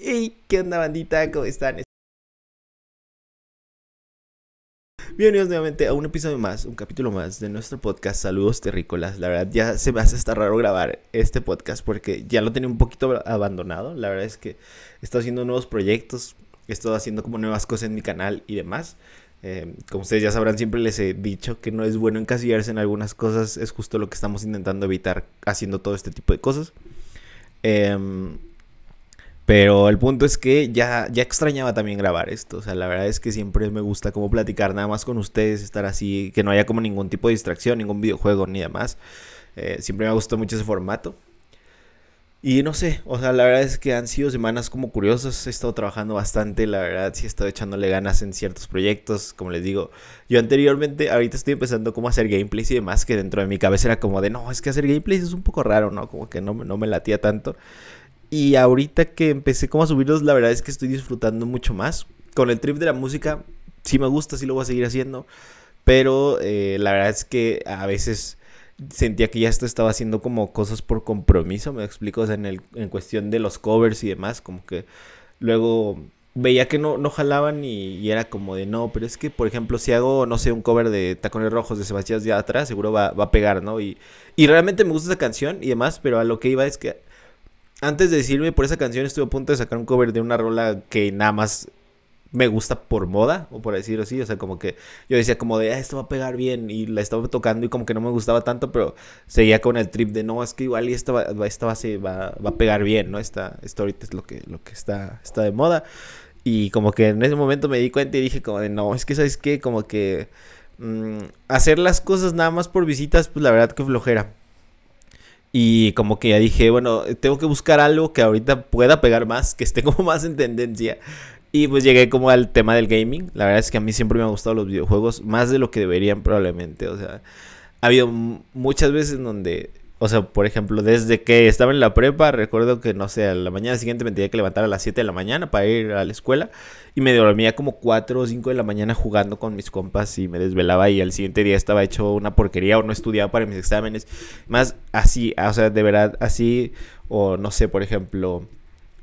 Hey, ¿qué onda bandita? ¿Cómo están? Bienvenidos nuevamente a un episodio más, un capítulo más de nuestro podcast Saludos Terrícolas. La verdad ya se me hace hasta raro grabar este podcast porque ya lo tenía un poquito abandonado. La verdad es que he estado haciendo nuevos proyectos, he estado haciendo como nuevas cosas en mi canal y demás. Eh, como ustedes ya sabrán, siempre les he dicho que no es bueno encasillarse en algunas cosas. Es justo lo que estamos intentando evitar haciendo todo este tipo de cosas. Eh, pero el punto es que ya, ya extrañaba también grabar esto. O sea, la verdad es que siempre me gusta como platicar nada más con ustedes, estar así, que no haya como ningún tipo de distracción, ningún videojuego ni demás. Eh, siempre me ha gustado mucho ese formato. Y no sé, o sea, la verdad es que han sido semanas como curiosas. He estado trabajando bastante, la verdad, sí he estado echándole ganas en ciertos proyectos. Como les digo, yo anteriormente, ahorita estoy empezando como a hacer gameplays y demás, que dentro de mi cabeza era como de, no, es que hacer gameplays es un poco raro, ¿no? Como que no, no me latía tanto. Y ahorita que empecé como a subirlos, la verdad es que estoy disfrutando mucho más. Con el trip de la música, sí me gusta, sí lo voy a seguir haciendo. Pero eh, la verdad es que a veces sentía que ya esto estaba haciendo como cosas por compromiso, me explico, o sea, en, el, en cuestión de los covers y demás, como que luego veía que no, no jalaban y, era como de no, pero es que, por ejemplo, si hago, no sé, un cover de Tacones Rojos de Sebastián de atrás, seguro va, va a pegar, ¿no? Y, y realmente me gusta esa canción y demás, pero a lo que iba es que antes de decirme por esa canción estuve a punto de sacar un cover de una rola que nada más me gusta por moda, o por decirlo así, o sea, como que yo decía como de, ah, esto va a pegar bien, y la estaba tocando y como que no me gustaba tanto, pero seguía con el trip de, no, es que igual esta, esta base va, va, a pegar bien, ¿no? Esta, esta ahorita es lo que, lo que está, está de moda, y como que en ese momento me di cuenta y dije como de, no, es que, ¿sabes qué? Como que mmm, hacer las cosas nada más por visitas, pues la verdad que flojera. Y como que ya dije, bueno, tengo que buscar algo que ahorita pueda pegar más, que esté como más en tendencia. Y pues llegué como al tema del gaming. La verdad es que a mí siempre me han gustado los videojuegos, más de lo que deberían probablemente. O sea, ha habido muchas veces donde o sea, por ejemplo, desde que estaba en la prepa, recuerdo que, no sé, a la mañana siguiente me tenía que levantar a las 7 de la mañana para ir a la escuela y me dormía como 4 o 5 de la mañana jugando con mis compas y me desvelaba y al siguiente día estaba hecho una porquería o no estudiaba para mis exámenes. Más así, o sea, de verdad así, o no sé, por ejemplo,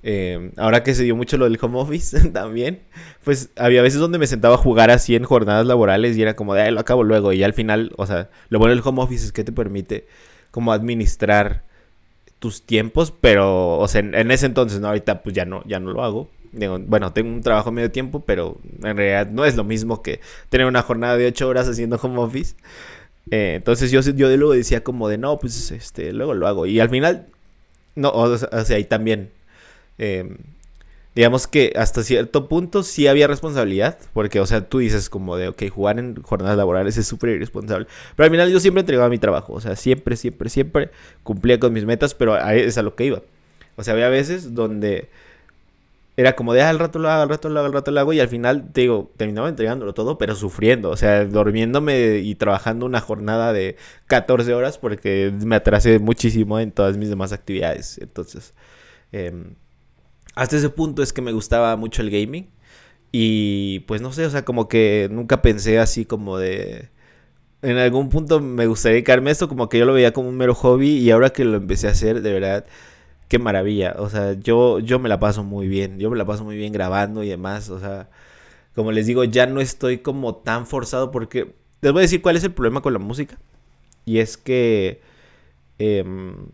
eh, ahora que se dio mucho lo del home office también, pues había veces donde me sentaba a jugar así en jornadas laborales y era como de, ay, lo acabo luego. Y al final, o sea, lo bueno del home office es que te permite como administrar tus tiempos, pero, o sea, en, ese entonces, ¿no? Ahorita pues ya no, ya no lo hago. bueno, tengo un trabajo medio tiempo, pero en realidad no es lo mismo que tener una jornada de ocho horas haciendo home office. Eh, entonces yo, yo de luego decía como de, no, pues este, luego lo hago. Y al final, no, o sea, ahí también. Eh, digamos que hasta cierto punto sí había responsabilidad, porque, o sea, tú dices como de, ok, jugar en jornadas laborales es súper irresponsable, pero al final yo siempre entregaba mi trabajo, o sea, siempre, siempre, siempre cumplía con mis metas, pero es a lo que iba. O sea, había veces donde era como de, ah, al rato lo hago, al rato lo hago, al rato lo hago, y al final, digo, terminaba entregándolo todo, pero sufriendo, o sea, durmiéndome y trabajando una jornada de 14 horas porque me atrasé muchísimo en todas mis demás actividades. Entonces, eh, hasta ese punto es que me gustaba mucho el gaming. Y pues no sé, o sea, como que nunca pensé así como de... En algún punto me gustaría dedicarme esto, como que yo lo veía como un mero hobby y ahora que lo empecé a hacer, de verdad, qué maravilla. O sea, yo, yo me la paso muy bien, yo me la paso muy bien grabando y demás. O sea, como les digo, ya no estoy como tan forzado porque... Les voy a decir cuál es el problema con la música. Y es que... Em,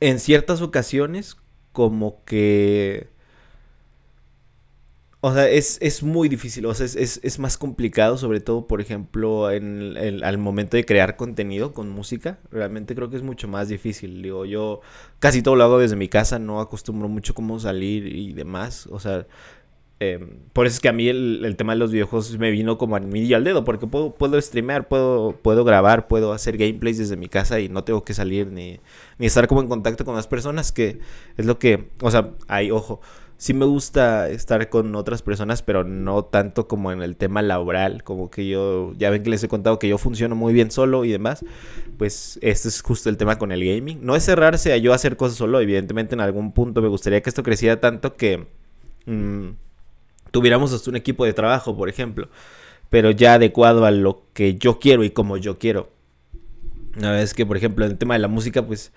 en ciertas ocasiones, como que... O sea, es, muy difícil, o sea, es, más complicado, sobre todo, por ejemplo, en el, al momento de crear contenido con música. Realmente creo que es mucho más difícil. Digo, yo casi todo lo hago desde mi casa, no acostumbro mucho cómo salir y demás. O sea, Em, por eso es que a mí el, tema de los videojuegos me vino como a mí al dedo, porque puedo, puedo streamear, puedo, puedo grabar, puedo hacer gameplays desde mi casa y no tengo que salir ni, ni estar como en contacto con las personas, que es lo que, o sea, hay, ojo, sí me gusta estar con otras personas, pero no tanto como en el tema laboral, como que yo, ya ven que les he contado que yo funciono muy bien solo y demás, pues este es justo el tema con el gaming. No es cerrarse a yo hacer cosas solo, evidentemente en algún punto me gustaría que esto creciera tanto que... Mmm, tuviéramos hasta un equipo de trabajo, por ejemplo, pero ya adecuado a lo que yo quiero y como yo quiero. Una vez que, por ejemplo, en el tema de la música, pues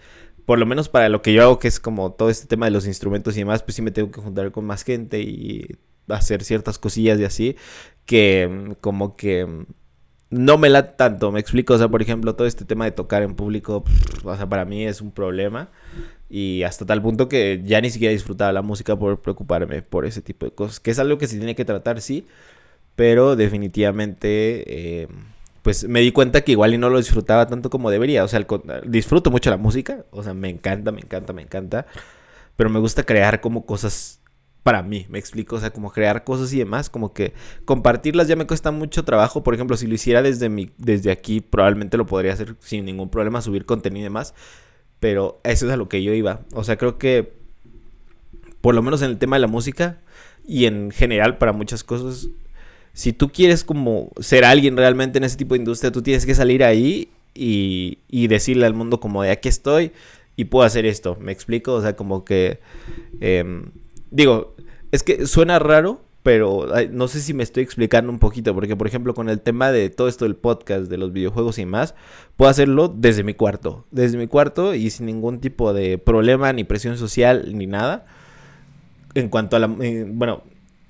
por lo menos para lo que yo hago, que es como todo este tema de los instrumentos y demás, pues sí me tengo que juntar con más gente y hacer ciertas cosillas y así, que mm, como que mm, no me la tanto, me explico, o sea, por ejemplo, todo este tema de tocar en público, o sea, para mí es un problema y hasta tal punto que ya ni siquiera disfrutaba la música por preocuparme por ese tipo de cosas, que es algo que se tiene que tratar, sí, pero definitivamente... Eh, pues me di cuenta que igual y no lo disfrutaba tanto como debería. O sea, disfruto mucho la música. O sea, me encanta, me encanta, me encanta. Pero me gusta crear como cosas para mí, me explico. O sea, como crear cosas y demás. Como que compartirlas ya me cuesta mucho trabajo. Por ejemplo, si lo hiciera desde, mi, desde aquí, probablemente lo podría hacer sin ningún problema, subir contenido y demás. Pero eso es a lo que yo iba. O sea, creo que por lo menos en el tema de la música y en general para muchas cosas si tú quieres como ser alguien realmente en ese tipo de industria, tú tienes que salir ahí y, y decirle al mundo como de aquí estoy y puedo hacer esto. ¿Me explico? O sea, como que... Em, digo, es que suena raro, pero no sé si me estoy explicando un poquito, porque por ejemplo con el tema de todo esto del podcast, de los videojuegos y más, puedo hacerlo desde mi cuarto, desde mi cuarto y sin ningún tipo de problema, ni presión social, ni nada. En cuanto a la... Eh, bueno,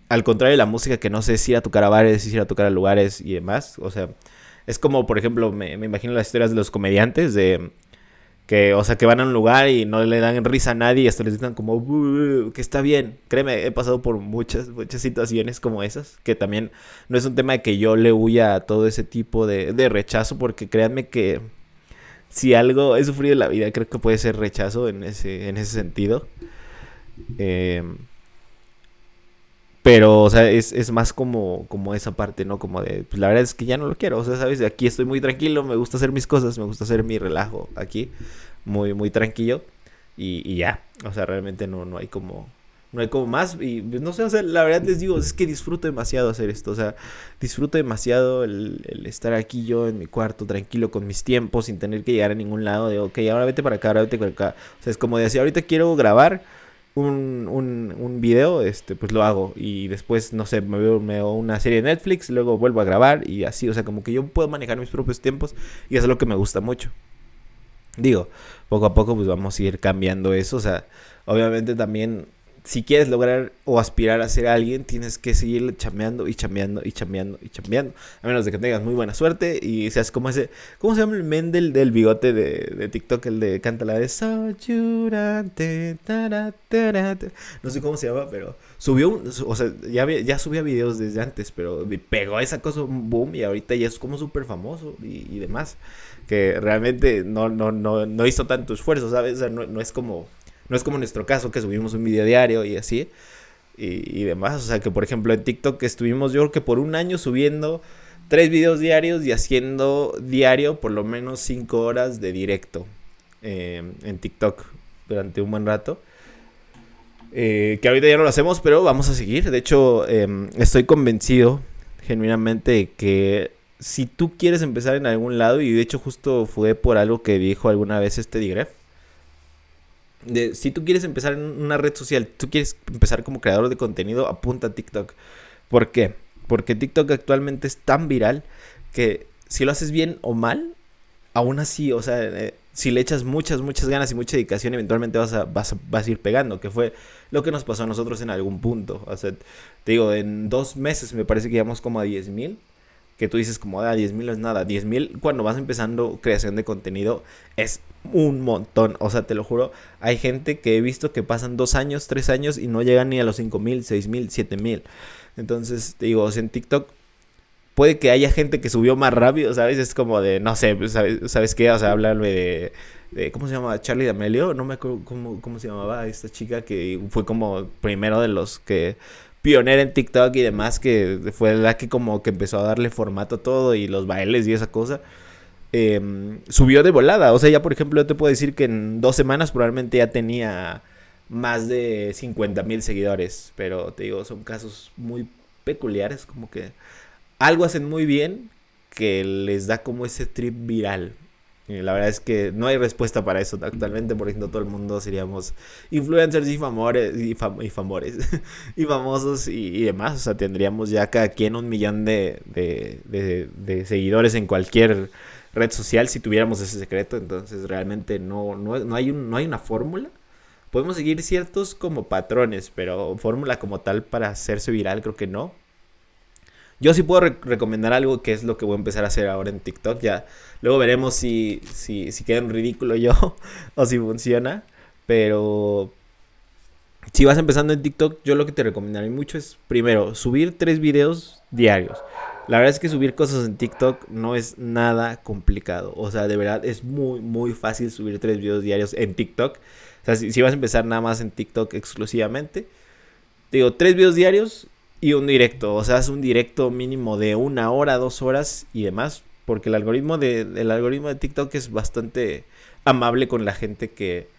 al contrario de la música que no sé si ir a tocar a bares, si ir a tocar a lugares y demás. O sea, es como, por ejemplo, me, imagino las historias de los comediantes de que, o sea, que van a un lugar y no le dan risa a nadie y hasta les dicen como, que está bien. Créeme, he pasado por muchas, muchas situaciones como esas, que también no es un tema de que yo le huya a todo ese tipo de, de rechazo, porque créanme que si algo he sufrido en la vida, creo que puede ser rechazo en ese, en ese sentido. Eh, pero, o sea, es, es más como, como esa parte, ¿no? Como de, pues la verdad es que ya no lo quiero. O sea, ¿sabes? Aquí estoy muy tranquilo, me gusta hacer mis cosas, me gusta hacer mi relajo aquí. Muy, muy tranquilo. Y, y ya. O sea, realmente no, no hay como. No hay como más. Y pues, no sé, o sea, la verdad les digo, es que disfruto demasiado hacer esto. O sea, disfruto demasiado el, estar aquí yo en mi cuarto, tranquilo, con mis tiempos, sin tener que llegar a ningún lado. De, ok, ahora vete para acá, ahora vete para acá. O sea, es como de así, ahorita quiero grabar un, un, un, video, este, pues lo hago. Y después, no sé, me veo, me una serie de Netflix, luego vuelvo a grabar y así. O sea, como que yo puedo manejar mis propios tiempos y eso es lo que me gusta mucho. Digo, poco a poco pues vamos a ir cambiando eso. O sea, obviamente también si quieres lograr o aspirar a ser alguien, tienes que seguir chameando y chameando y chameando y chameando. A menos de que tengas muy buena suerte y seas como ese. ¿Cómo se llama el men del, bigote de, de, TikTok? El de canta la de No sé cómo se llama, pero subió un. O sea, ya, ya subía videos desde antes, pero pegó esa cosa un boom y ahorita ya es como súper famoso y, y, demás. Que realmente no, no, no, no hizo tanto esfuerzo, ¿sabes? O sea, no, no es como no es como nuestro caso que subimos un video diario y así. Y, demás. O sea que por ejemplo en TikTok estuvimos yo creo que por un año subiendo tres videos diarios y haciendo diario por lo menos cinco horas de directo em, en TikTok durante un buen rato. Eh, que ahorita ya no lo hacemos, pero vamos a seguir. De hecho, em, estoy convencido genuinamente que si tú quieres empezar en algún lado, y de hecho justo fue por algo que dijo alguna vez este Digref, si tú quieres empezar en una red social, tú quieres empezar como creador de contenido, apunta a TikTok. ¿Por qué? Porque TikTok actualmente es tan viral que si lo haces bien o mal, aún así, o sea, eh, si le echas muchas, muchas ganas y mucha dedicación, eventualmente vas a, vas, a, ir pegando, que fue lo que nos pasó a nosotros en algún punto. Te digo, en dos meses me parece que llegamos como a 10 mil que tú dices como, ah, 10 mil no es nada. 10 mil cuando vas empezando creación de contenido es un montón. O sea, te lo juro, hay gente que he visto que pasan dos años, tres años y no llegan ni a los 5 mil, 6 mil, 7 mil. Entonces, te digo, en TikTok puede que haya gente que subió más rápido, ¿sabes? Es como de, no sé, ¿sabes, ¿sabes qué? O sea, háblame de, de, ¿cómo se llama? Charlie D'Amelio, no me acuerdo cómo, cómo se llamaba esta chica que fue como primero de los que pionera en TikTok y demás, que fue la que como que empezó a darle formato a todo y los bailes y esa cosa. Em, subió de volada. O sea, ya por ejemplo, yo te puedo decir que en dos semanas probablemente ya tenía más de 50 mil seguidores. Pero te digo, son casos muy peculiares, como que algo hacen muy bien que les da como ese trip viral la verdad es que no hay respuesta para eso actualmente, por ejemplo, todo el mundo seríamos influencers y famores y, famores y famosos y, demás. O sea, tendríamos ya cada quien un millón de, de, seguidores en cualquier red social si tuviéramos ese secreto. Entonces realmente no, no, hay, un, no hay una fórmula. Podemos seguir ciertos como patrones, pero fórmula como tal para hacerse viral creo que no. Yo sí puedo recomendar algo que es lo que voy a empezar a hacer ahora en TikTok. Ya luego veremos si, si, si queda en ridículo yo o si funciona. Pero si vas empezando en TikTok, yo lo que te recomendaría mucho es, primero, subir tres videos diarios. La verdad es que subir cosas en TikTok no es nada complicado. O sea, de verdad es muy, muy fácil subir tres videos diarios en TikTok. O sea, si, vas a empezar nada más en TikTok exclusivamente, digo, tres videos diarios y un directo. O sea, es un directo mínimo de una hora, dos horas y demás. Porque el algoritmo de, el algoritmo de TikTok es bastante amable con la gente que,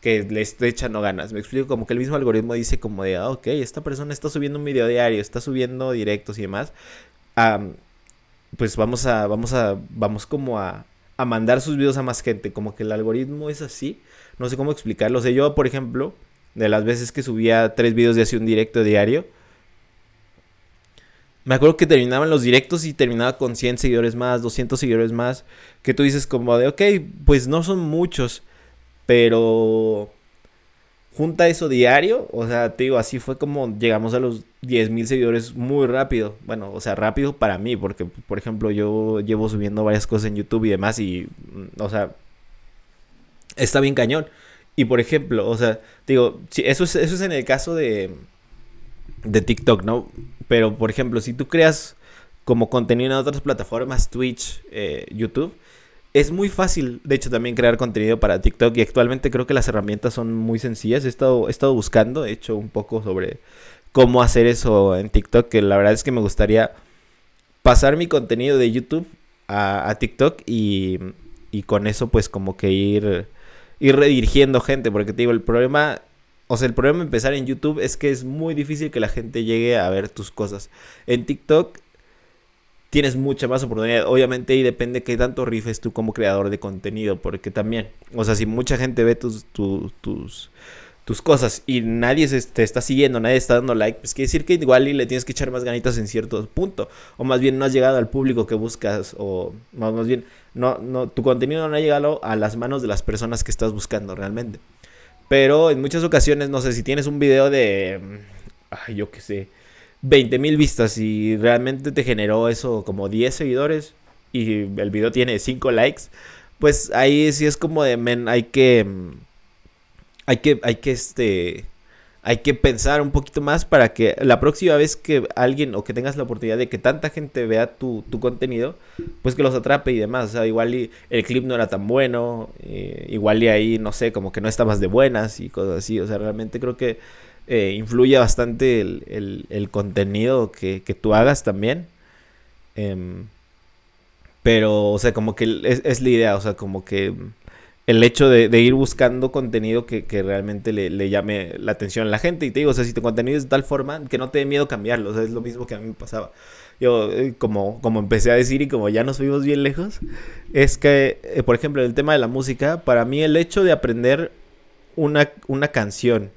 que le esté echando ganas. Me explico como que el mismo algoritmo dice como de, ah, ok, esta persona está subiendo un video diario, está subiendo directos y demás. pues vamos a, vamos a, vamos como a, a mandar sus videos a más gente. Como que el algoritmo es así. No sé cómo explicarlo. O sea, yo, por ejemplo, de las veces que subía tres videos de así un directo diario, me acuerdo que terminaban los directos y terminaba con 100 seguidores más, 200 seguidores más. Que tú dices como de, ok, pues no son muchos pero junta eso diario, o sea, te digo, así fue como llegamos a los 10 mil seguidores muy rápido. Bueno, o sea, rápido para mí, porque, por ejemplo, yo llevo subiendo varias cosas en YouTube y demás y, o sea, está bien cañón. Y, por ejemplo, o sea, digo, eso es, eso es en el caso de, de TikTok, ¿no? Pero, por ejemplo, si tú creas como contenido en otras plataformas, Twitch, eh, YouTube, es muy fácil, de hecho, también crear contenido para TikTok y actualmente creo que las herramientas son muy sencillas. He estado, he estado buscando, he hecho un poco sobre cómo hacer eso en TikTok, que la verdad es que me gustaría pasar mi contenido de YouTube a, TikTok y, y, con eso pues como que ir, ir redirigiendo gente, porque te digo, el problema, o sea, el problema de empezar en YouTube es que es muy difícil que la gente llegue a ver tus cosas. En TikTok tienes mucha más oportunidad. Obviamente y depende qué tanto rifes tú como creador de contenido, porque también, o sea, si mucha gente ve tus, tus, tus, cosas y nadie se, te está siguiendo, nadie está dando like, pues quiere decir que igual y le tienes que echar más ganitas en cierto punto, o más bien no has llegado al público que buscas, o más, bien, no, no, tu contenido no ha llegado a las manos de las personas que estás buscando realmente. Pero en muchas ocasiones, no sé, si tienes un video de, ay, yo qué sé, 20 mil vistas y realmente te generó eso como 10 seguidores y el video tiene 5 likes, pues ahí sí es como de, men, hay que, hay que, hay que, este, hay que pensar un poquito más para que la próxima vez que alguien o que tengas la oportunidad de que tanta gente vea tu, tu contenido, pues que los atrape y demás. O sea, igual y el clip no era tan bueno, eh, igual y ahí, no sé, como que no estabas de buenas y cosas así. O sea, realmente creo que eh, influye bastante el, contenido que, tú hagas también. Em, pero, o sea, como que es, la idea, o sea, como que el hecho de, ir buscando contenido que, realmente le, llame la atención a la gente. Y te digo, o sea, si tu contenido es de tal forma que no te dé miedo cambiarlo, o sea, es lo mismo que a mí me pasaba. Yo, eh, como, como empecé a decir y como ya nos fuimos bien lejos, es que, eh, por ejemplo, en el tema de la música, para mí el hecho de aprender una, una canción,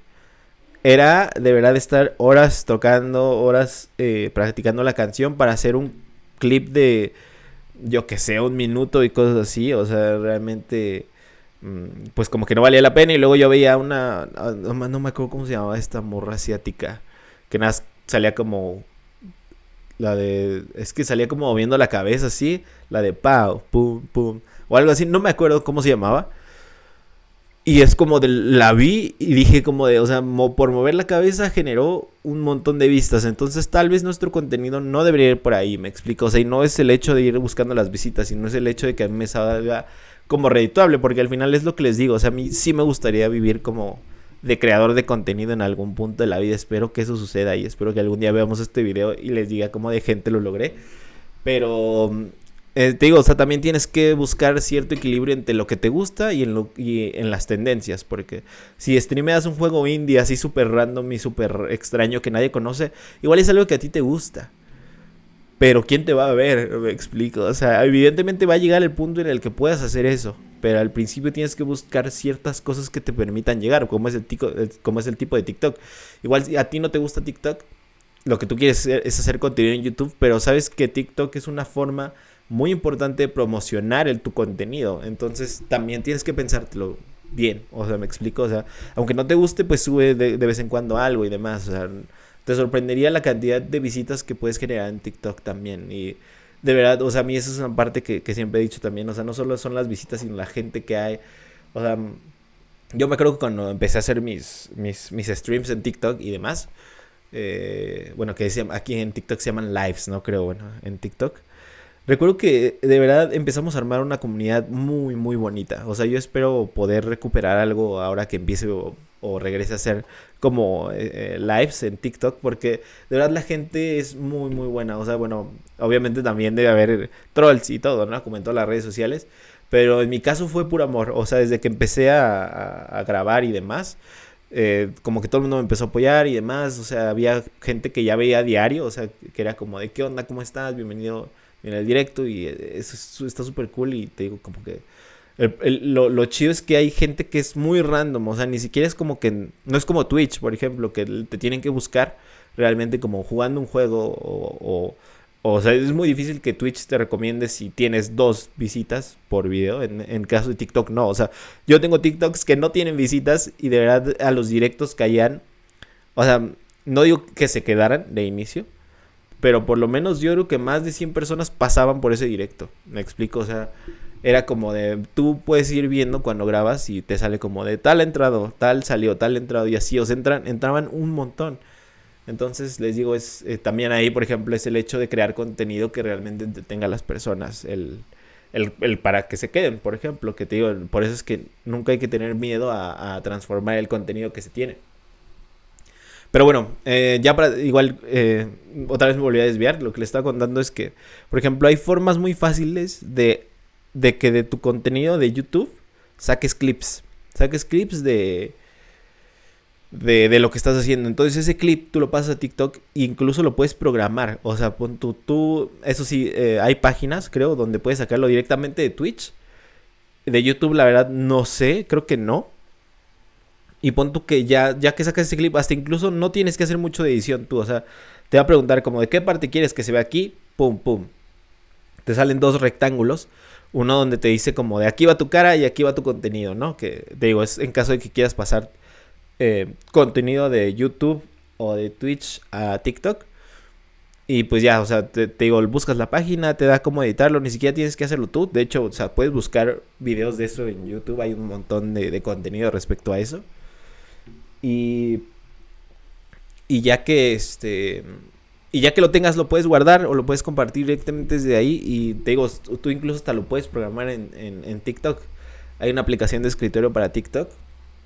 era de verdad estar horas tocando, horas eh, practicando la canción para hacer un clip de, yo que sé, un minuto y cosas así. O sea, realmente, pues como que no valía la pena. Y luego yo veía una, ah, no, me acuerdo cómo se llamaba esta morra asiática, que nada, salía como la de. Es que salía como moviendo la cabeza así. La de pau, pum, pum. O algo así. No me acuerdo cómo se llamaba. Y es como de, la vi y dije como de, o sea, por mover la cabeza generó un montón de vistas. Entonces tal vez nuestro contenido no debería ir por ahí, me explico. O sea, y no es el hecho de ir buscando las visitas, sino es el hecho de que a mí me salga como redituable, porque al final es lo que les digo. O sea, a mí sí me gustaría vivir como de creador de contenido en algún punto de la vida. Espero que eso suceda y espero que algún día veamos este video y les diga cómo de gente lo logré. Pero eh, te digo, o sea, también tienes que buscar cierto equilibrio entre lo que te gusta y en, lo, y en las tendencias. Porque si streameas un juego indie así súper random y súper extraño que nadie conoce, igual es algo que a ti te gusta. Pero ¿quién te va a ver? Me explico. O sea, evidentemente va a llegar el punto en el que puedas hacer eso. Pero al principio tienes que buscar ciertas cosas que te permitan llegar, como es el, como es el tipo de TikTok. Igual si a ti no te gusta TikTok, lo que tú quieres es hacer contenido en YouTube, pero sabes que TikTok es una forma muy importante promocionar el, tu contenido. Entonces también tienes que pensártelo bien. O sea, me explico. O sea, aunque no te guste, pues sube de, vez en cuando algo y demás. O sea, te sorprendería la cantidad de visitas que puedes generar en TikTok también. Y de verdad, o sea, a mí esa es una parte que, que siempre he dicho también. O sea, no solo son las visitas, sino la gente que hay. O sea, yo me acuerdo que cuando empecé a hacer mis, mis, mis streams en TikTok y demás. Eh, bueno, que aquí en TikTok se llaman lives, ¿no? Creo, bueno, en TikTok. Recuerdo que de verdad empezamos a armar una comunidad muy, muy bonita. O sea, yo espero poder recuperar algo ahora que empiece o, regrese a hacer como eh, eh, lives en TikTok, porque de verdad la gente es muy, muy buena. O sea, bueno, obviamente también debe haber trolls y todo, ¿no? Como en todas las redes sociales. Pero en mi caso fue puro amor. O sea, desde que empecé a, grabar y demás, eh, como que todo el mundo me empezó a apoyar y demás. O sea, había gente que ya veía diario, o sea, que era como de, ¿qué onda? ¿Cómo estás? Bienvenido en el directo y eso está súper cool y te digo como que lo, lo, chido es que hay gente que es muy random, o sea, ni siquiera es como que, no es como Twitch, por ejemplo, que te tienen que buscar realmente como jugando un juego o, o, sea, es muy difícil que Twitch te recomiende si tienes dos visitas por video, en, en caso de TikTok no, o sea, yo tengo TikToks que no tienen visitas y de verdad a los directos caían, o sea, no digo que se quedaran de inicio, pero por lo menos yo creo que más de 100 personas pasaban por ese directo. Me explico, o sea, era como de, tú puedes ir viendo cuando grabas y te sale como de tal entrado, tal salió, tal entrado y así, o sea, entran, entraban un montón. Entonces les digo, es eh, también ahí, por ejemplo, es el hecho de crear contenido que realmente entretenga a las personas, el, el, para que se queden, por ejemplo, que te digo, por eso es que nunca hay que tener miedo a transformar el contenido que se tiene. Pero bueno, eh, ya para igual, eh, otra vez me volví a desviar. Lo que le estaba contando es que, por ejemplo, hay formas muy fáciles de, de que de tu contenido de YouTube saques clips. Saques clips de, de, lo que estás haciendo. Entonces ese clip tú lo pasas a TikTok e incluso lo puedes programar. O sea, pon tú, tú eso sí, eh, hay páginas, creo, donde puedes sacarlo directamente de Twitch. De YouTube, la verdad, no sé, creo que no. Y pon tú que ya, ya que sacas ese clip, hasta incluso no tienes que hacer mucho de edición tú. O sea, te va a preguntar como de qué parte quieres que se vea aquí. Pum, pum. Te salen dos rectángulos. Uno donde te dice como de aquí va tu cara y aquí va tu contenido, ¿no? Que te digo, es en caso de que quieras pasar eh, contenido de YouTube o de Twitch a TikTok. Y pues ya, o sea, te, digo, buscas la página, te da cómo editarlo, ni siquiera tienes que hacerlo tú. De hecho, o sea, puedes buscar videos de eso en YouTube, hay un montón de contenido respecto a eso. Y, y ya que este y ya que lo tengas lo puedes guardar o lo puedes compartir directamente desde ahí y te digo, tú incluso hasta lo puedes programar en, en, TikTok. Hay una aplicación de escritorio para TikTok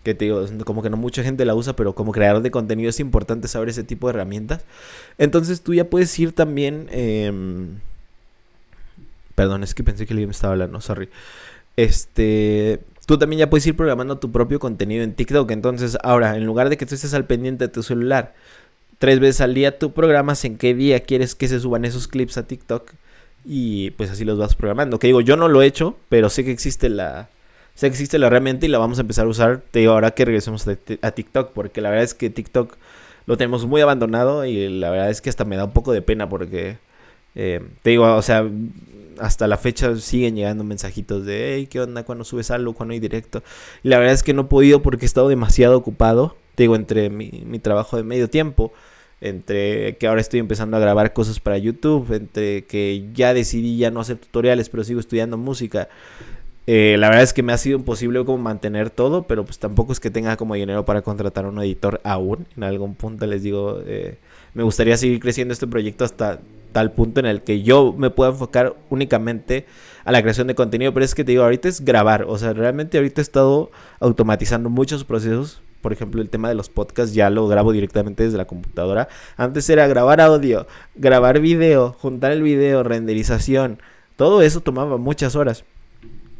que te digo, como que no mucha gente la usa, pero como creador de contenido es importante saber ese tipo de herramientas. Entonces tú ya puedes ir también... Em, perdón, es que pensé que alguien me estaba hablando, sorry. Este, tú también ya puedes ir programando tu propio contenido en TikTok. Entonces, ahora, en lugar de que tú estés al pendiente de tu celular, tres veces al día, tú programas en qué día quieres que se suban esos clips a TikTok. Y pues así los vas programando. Que digo, yo no lo he hecho, pero sé que existe la. Sé que existe la herramienta y la vamos a empezar a usar. Te digo, ahora que regresemos a TikTok. Porque la verdad es que TikTok lo tenemos muy abandonado. Y la verdad es que hasta me da un poco de pena. Porque eh, te digo, o sea, hasta la fecha siguen llegando mensajitos de, hey, ¿qué onda? cuando subes algo? cuando hay directo? Y la verdad es que no he podido porque he estado demasiado ocupado. Te digo, entre mi, mi trabajo de medio tiempo, entre que ahora estoy empezando a grabar cosas para YouTube, entre que ya decidí ya no hacer tutoriales, pero sigo estudiando música. Eh, la verdad es que me ha sido imposible como mantener todo, pero pues tampoco es que tenga como dinero para contratar a un editor aún. En algún punto les digo, eh, me gustaría seguir creciendo este proyecto hasta tal punto en el que yo me pueda enfocar únicamente a la creación de contenido. Pero es que te digo, ahorita es grabar. O sea, realmente ahorita he estado automatizando muchos procesos. Por ejemplo, el tema de los podcasts ya lo grabo directamente desde la computadora. Antes era grabar audio, grabar video, juntar el video, renderización. Todo eso tomaba muchas horas.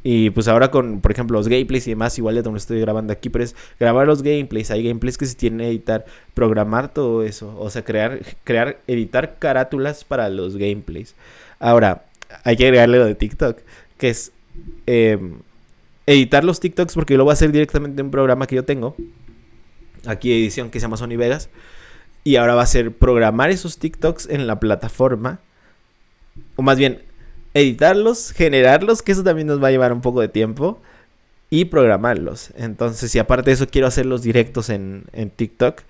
Y pues ahora con, por ejemplo, los gameplays y demás, igual de donde estoy grabando aquí, pero es grabar los gameplays, hay gameplays que se tienen que editar, programar todo eso, o sea, crear, crear, editar carátulas para los gameplays. Ahora, hay que agregarle lo de TikTok, que es em, editar los TikToks porque lo voy a hacer directamente en un programa que yo tengo, aquí edición que se llama Sony Vegas, y ahora va a ser programar esos TikToks en la plataforma, o más bien, editarlos, generarlos, que eso también nos va a llevar un poco de tiempo, y programarlos. Entonces, si aparte de eso quiero hacer los directos en, en TikTok,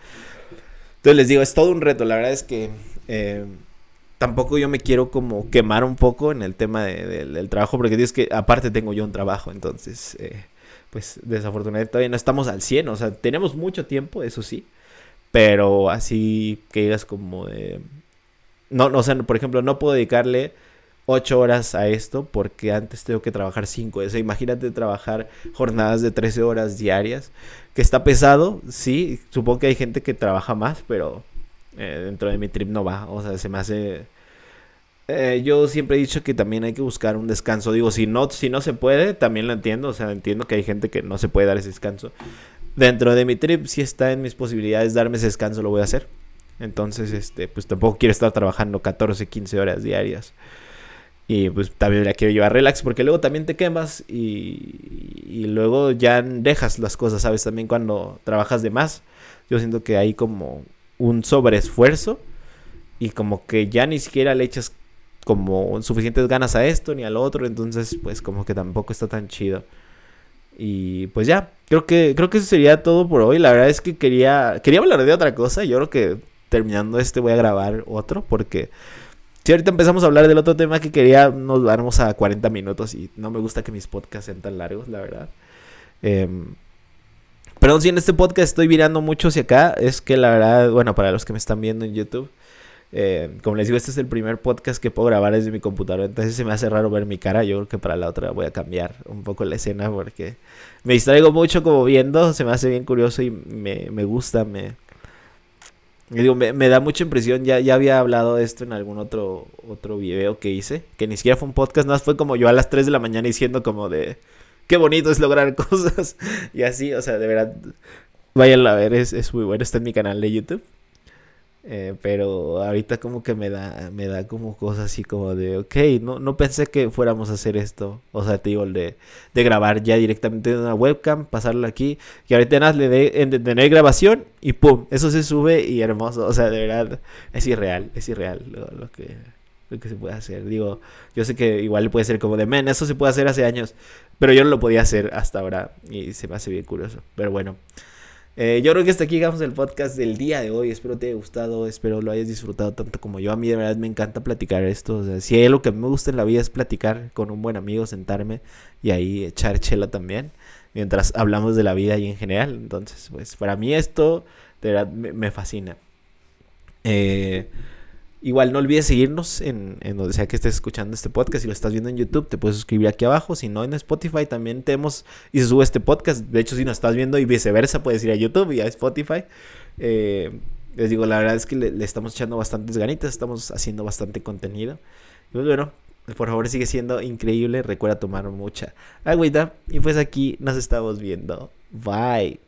entonces les digo, es todo un reto. La verdad es que eh, tampoco yo me quiero como quemar un poco en el tema del trabajo, porque es que aparte tengo yo un trabajo, entonces, eh, pues desafortunadamente todavía no estamos al 100, o sea, tenemos mucho tiempo, eso sí, pero así que digas como de... No, no, o sea, por ejemplo, no puedo dedicarle 8 horas a esto porque antes tengo que trabajar 5. O sea, imagínate trabajar jornadas de 13 horas diarias, que está pesado, sí, supongo que hay gente que trabaja más, pero eh, dentro de mi trip no va, o sea, se me hace... Eh, yo siempre he dicho que también hay que buscar un descanso. Digo, si no, si no se puede, también lo entiendo. O sea, entiendo que hay gente que no se puede dar ese descanso. Dentro de mi trip, si está en mis posibilidades darme ese descanso, lo voy a hacer. Entonces, este, pues tampoco quiero estar trabajando 14, 15 horas diarias. Y pues también la quiero llevar relax porque luego también te quemas y, y luego ya dejas las cosas, ¿sabes? También cuando trabajas de más. Yo siento que hay como un sobreesfuerzo y como que ya ni siquiera le echas como suficientes ganas a esto ni al otro, entonces pues como que tampoco está tan chido. Y pues ya, creo que creo que eso sería todo por hoy. La verdad es que quería quería hablar de otra cosa. Yo creo que terminando este voy a grabar otro porque si ahorita empezamos a hablar del otro tema que quería, nos vamos a 40 minutos y no me gusta que mis podcasts sean tan largos, la verdad. Em, perdón si en este podcast estoy virando mucho hacia acá, es que la verdad, bueno, para los que me están viendo en YouTube, eh, como les digo, este es el primer podcast que puedo grabar desde mi computadora, entonces se me hace raro ver mi cara. Yo creo que para la otra voy a cambiar un poco la escena porque me distraigo mucho como viendo, se me hace bien curioso y me, me gusta, me, Digo, me, da mucha impresión, ya, ya había hablado de esto en algún otro, otro video que hice, que ni siquiera fue un podcast, nada más fue como yo a las 3 de la mañana diciendo como de, qué bonito es lograr cosas, y así, o sea, de verdad, vayan a ver, es, es muy bueno, está en mi canal de YouTube. Eh, pero ahorita como que me da, me da como cosas así como de, ok, no, no pensé que fuéramos a hacer esto. O sea, te digo, de, de grabar ya directamente en una webcam, pasarlo aquí. Y ahorita nada, le de, en tener grabación y pum, eso se sube y hermoso. O sea, de verdad, es irreal, es irreal lo, que, lo que se puede hacer. Digo, yo sé que igual puede ser como de, men, eso se puede hacer hace años. Pero yo no lo podía hacer hasta ahora y se me hace bien curioso. Pero bueno. Eh, yo creo que hasta aquí llegamos el podcast del día de hoy. Espero te haya gustado, espero lo hayas disfrutado tanto como yo. A mí de verdad me encanta platicar esto. Si hay que me gusta en la vida es platicar con un buen amigo, sentarme y ahí echar chela también. Mientras hablamos de la vida y en general. Entonces, pues para mí esto de verdad me, me fascina. Eh, Igual no olvides seguirnos en, donde sea que estés escuchando este podcast. Si lo estás viendo en YouTube, te puedes suscribir aquí abajo. Si no, en Spotify también tenemos y se sube este podcast. De hecho, si nos estás viendo y viceversa, puedes ir a YouTube y a Spotify. Eh, les digo, la verdad es que le, estamos echando bastantes ganitas, estamos haciendo bastante contenido. Y pues bueno, por favor sigue siendo increíble. Recuerda tomar mucha agüita. Y pues aquí nos estamos viendo. Bye.